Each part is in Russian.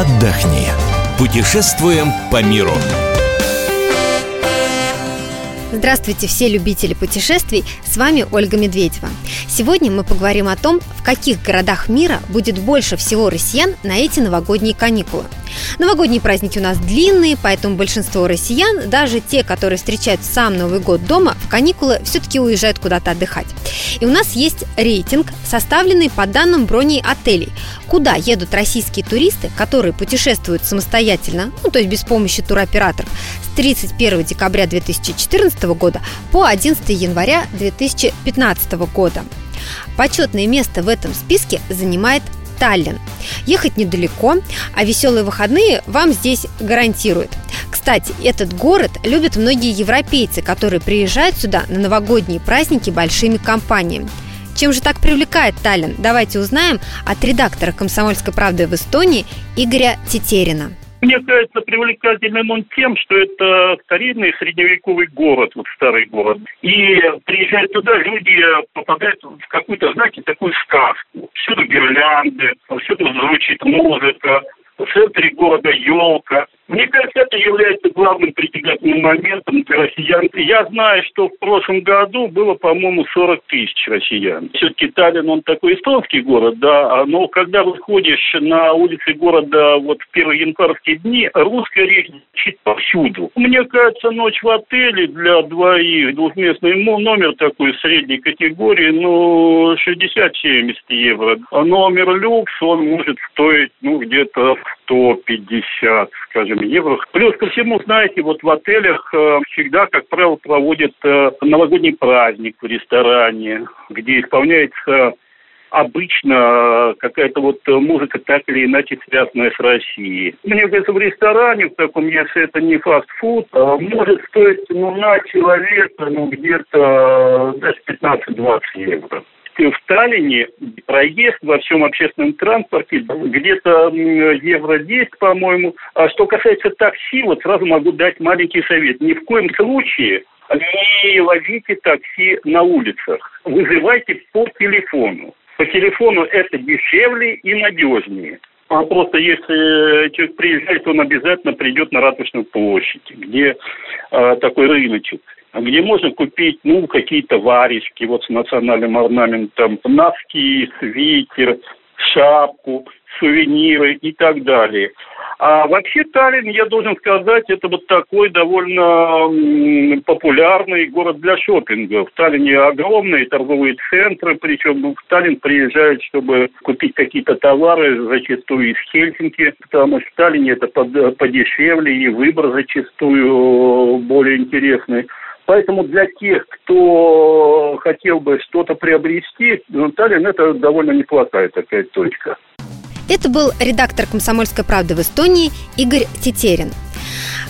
отдохни. Путешествуем по миру. Здравствуйте, все любители путешествий, с вами Ольга Медведева. Сегодня мы поговорим о том, в каких городах мира будет больше всего россиян на эти новогодние каникулы. Новогодние праздники у нас длинные, поэтому большинство россиян, даже те, которые встречают сам Новый год дома, в каникулы все-таки уезжают куда-то отдыхать. И у нас есть рейтинг, составленный по данным броней отелей, куда едут российские туристы, которые путешествуют самостоятельно, ну то есть без помощи туроператоров, с 31 декабря 2014 года по 11 января 2015 года. Почетное место в этом списке занимает Таллин. Ехать недалеко, а веселые выходные вам здесь гарантируют. Кстати, этот город любят многие европейцы, которые приезжают сюда на новогодние праздники большими компаниями. Чем же так привлекает Таллин? Давайте узнаем от редактора «Комсомольской правды» в Эстонии Игоря Тетерина. Мне кажется, привлекательным он тем, что это старинный средневековый город, вот старый город. И приезжая туда, люди попадают в какую-то, знаете, такую сказку. Всюду гирлянды, всюду звучит музыка, в центре города елка. Мне кажется, это является главным притягательным моментом для россиян. Я знаю, что в прошлом году было, по-моему, 40 тысяч россиян. Все-таки Таллин, он такой эстонский город, да, а, но когда выходишь на улицы города вот в первые январские дни, русская речь звучит повсюду. Мне кажется, ночь в отеле для двоих, двухместный номер такой средней категории, ну, 60-70 евро. А номер люкс, он может стоить, ну, где-то 150, скажем, евро. Плюс ко всему, знаете, вот в отелях э, всегда, как правило, проводят э, новогодний праздник в ресторане, где исполняется обычно какая-то вот музыка так или иначе связанная с Россией. Мне кажется, в ресторане, в таком, если это не фастфуд, э, может стоить ну, на человека ну, где-то даже 15-20 евро в Таллине проезд во всем общественном транспорте где-то евро 10, по-моему. А что касается такси, вот сразу могу дать маленький совет. Ни в коем случае не ловите такси на улицах. Вызывайте по телефону. По телефону это дешевле и надежнее. А просто если человек приезжает, он обязательно придет на Ратушную площадь, где э, такой рыночек где можно купить, ну, какие-то варежки вот с национальным орнаментом, носки, свитер, шапку, сувениры и так далее. А вообще Таллин, я должен сказать, это вот такой довольно популярный город для шопинга. В Таллине огромные торговые центры, причем в Таллин приезжают, чтобы купить какие-то товары, зачастую из Хельсинки, потому что в Таллине это подешевле и выбор зачастую более интересный. Поэтому для тех, кто хотел бы что-то приобрести, ну, Таллин это довольно неплохая такая точка. Это был редактор «Комсомольской правды» в Эстонии Игорь Тетерин.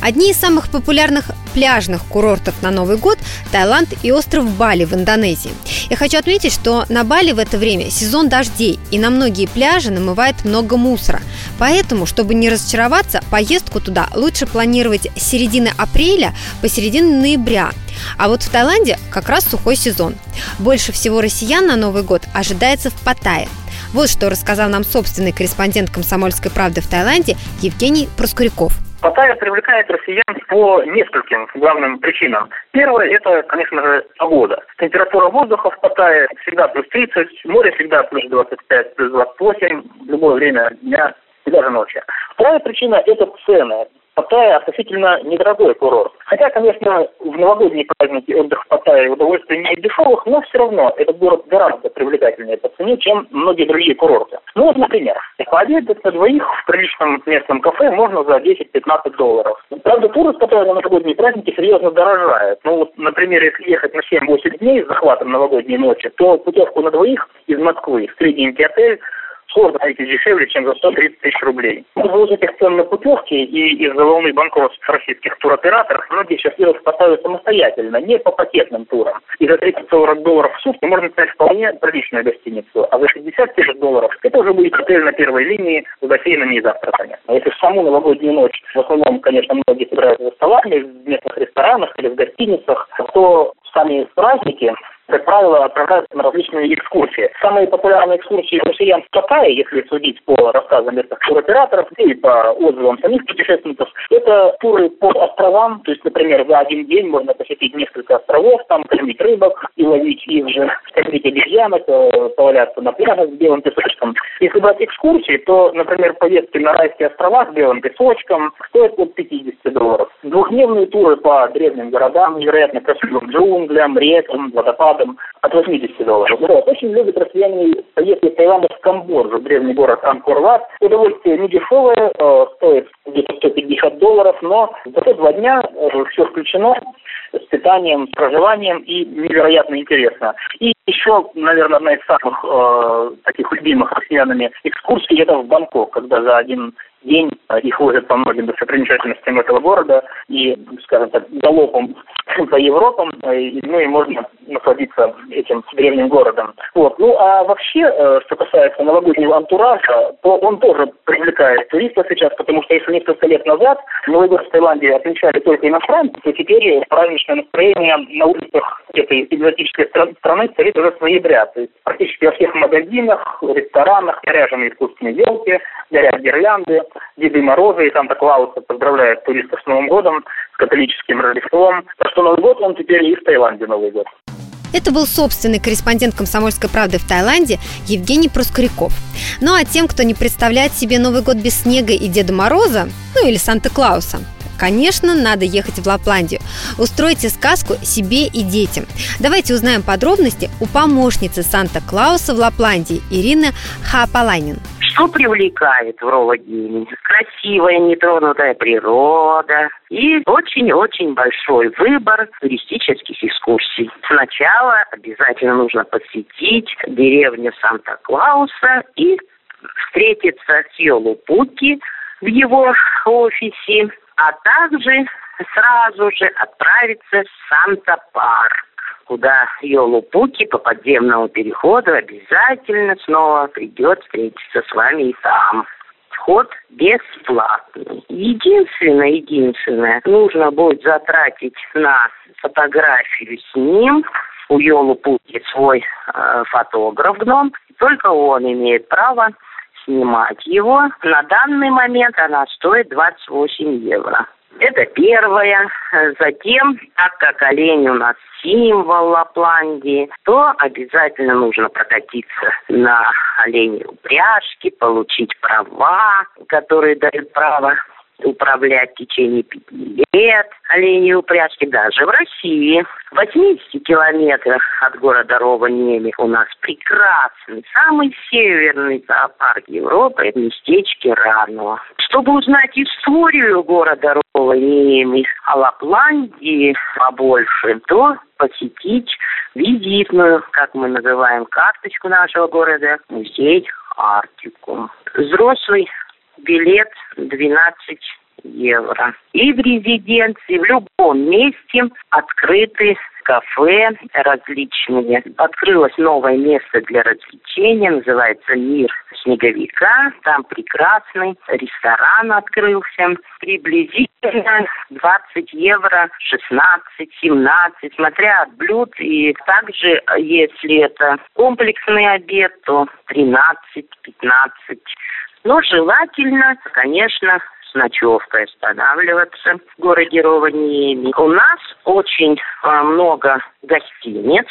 Одни из самых популярных пляжных курортов на Новый год – Таиланд и остров Бали в Индонезии. Я хочу отметить, что на Бали в это время сезон дождей, и на многие пляжи намывает много мусора. Поэтому, чтобы не разочароваться, поездку туда лучше планировать с середины апреля по середину ноября. А вот в Таиланде как раз сухой сезон. Больше всего россиян на Новый год ожидается в Паттайе. Вот что рассказал нам собственный корреспондент «Комсомольской правды» в Таиланде Евгений Проскуряков. Паттайя привлекает россиян по нескольким главным причинам. Первое – это, конечно же, погода. Температура воздуха в Паттайе всегда плюс 30, море всегда плюс 25, плюс 28, в любое время дня и даже ночи. Вторая причина – это цены. Паттайя относительно недорогой курорт. Хотя, конечно, в новогодние праздники отдых в Паттайе удовольствие не из дешевых, но все равно этот город гораздо привлекательнее по цене, чем многие другие курорты. Ну вот, например, пообедать на двоих в приличном местном кафе можно за 10-15 долларов. Правда, туры Паттайе на новогодние праздники серьезно дорожают. Ну вот, например, если ехать на 7-8 дней с захватом новогодней ночи, то путевку на двоих из Москвы в средненький отель сложно найти дешевле, чем за 130 тысяч рублей. Из этих цен на путевки и из-за волны банкротств российских туроператоров многие сейчас делают поставят самостоятельно, не по пакетным турам. И за 30-40 долларов в сутки можно снять вполне приличную гостиницу, а за 60 тысяч долларов это уже будет отель на первой линии с бассейнами и завтраками. А если в саму новогоднюю ночь, в основном, конечно, многие собираются за столами в местных ресторанах или в гостиницах, то сами праздники как правило, отправляются на различные экскурсии. Самые популярные экскурсии россиян в Китае, если судить по рассказам местных туроператоров и по отзывам самих путешественников, это туры по островам, то есть, например, за один день можно посетить несколько островов, там кормить рыбок и ловить их же, кормить обезьянок, э, поваляться на пляжах с белым песочком. Если брать экскурсии, то, например, поездки на райские острова с белым песочком стоят от 50 долларов. Двухдневные туры по древним городам, невероятно красивым джунглям, рекам, водопадам от 80 долларов. Вот. Очень любят россияне поездки в Таиланд в Камбоджу, древний город Анкор-Ват. Удовольствие не дешевое, э, стоит где-то 150 долларов, но зато два дня э, все включено с питанием, с проживанием и невероятно интересно. И еще, наверное, одна из самых э, таких любимых россиянами экскурсий это в Бангкок, когда за один день их возят по многим достопримечательностям этого города и, скажем так, галопом по Европам, э, ну и можно насладиться этим древним городом. Вот. Ну а вообще, э, что касается новогоднего антуража, то он тоже привлекает туристов сейчас, потому что если несколько лет назад Новый год в Таиланде отмечали только иностранцы, то теперь праздничное настроение на улицах этой экзотической страны царит уже с ноября. То есть практически во всех магазинах, ресторанах наряжены искусственные елки, горят гирлянды, Деды Морозы и Санта-Клауса поздравляют туристов с Новым годом, с католическим Рождеством. Так что Новый год, он теперь и в Таиланде Новый год. Это был собственный корреспондент «Комсомольской правды» в Таиланде Евгений Проскуряков. Ну а тем, кто не представляет себе Новый год без снега и Деда Мороза, ну или Санта-Клауса, Конечно, надо ехать в Лапландию. Устройте сказку себе и детям. Давайте узнаем подробности у помощницы Санта-Клауса в Лапландии Ирины Хапалайнин. Что привлекает в Роводине? Красивая, нетронутая природа и очень-очень большой выбор туристических экскурсий. Сначала обязательно нужно посетить деревню Санта-Клауса и встретиться с Йолупуки в его офисе, а также сразу же отправиться в Санта-Парк куда Йолупуки по подземному переходу обязательно снова придет встретиться с вами и там. Вход бесплатный. Единственное, единственное, нужно будет затратить на фотографию с ним. У Йолупуки свой э, фотограф гном. Только он имеет право снимать его. На данный момент она стоит 28 евро. Это первое. Затем, так как олень у нас символ Лапландии, то обязательно нужно прокатиться на оленей упряжке, получить права, которые дают право управлять в течение пяти лет оленей упряжки даже в России. В 80 километрах от города Рованеми у нас прекрасный, самый северный зоопарк Европы, местечке Рано. Чтобы узнать историю города Рованеми, о Лапландии побольше, то посетить визитную, как мы называем, карточку нашего города, музей Арктику. Взрослый билет 12 евро. И в резиденции, в любом месте открыты кафе различные. Открылось новое место для развлечения, называется «Мир снеговика». Там прекрасный ресторан открылся. Приблизительно 20 евро, 16, 17, смотря от блюд. И также, если это комплексный обед, то 13, 15 но желательно, конечно, с ночевкой останавливаться в городе Ровaniemi. У нас очень а, много гостиниц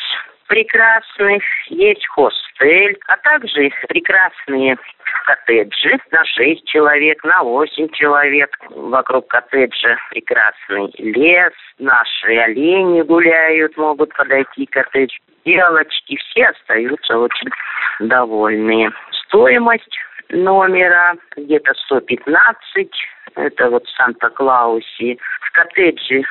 прекрасных, есть хостель, а также прекрасные коттеджи на 6 человек, на 8 человек. Вокруг коттеджа прекрасный лес, наши олени гуляют, могут подойти к коттеджу. Девочки, все остаются очень довольные. Стоимость номера, где-то 115, это вот в Санта-Клаусе, в коттедже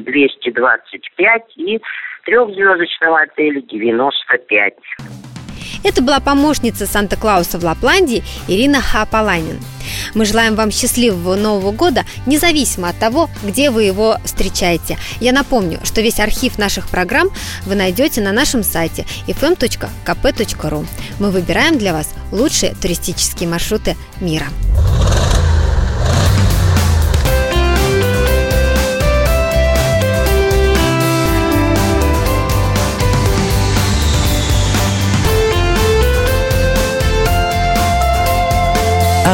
225 э, и трехзвездочного отеля 95. Это была помощница Санта-Клауса в Лапландии Ирина Хапаланин. Мы желаем вам счастливого Нового года, независимо от того, где вы его встречаете. Я напомню, что весь архив наших программ вы найдете на нашем сайте fm.kp.ru. Мы выбираем для вас лучшие туристические маршруты мира.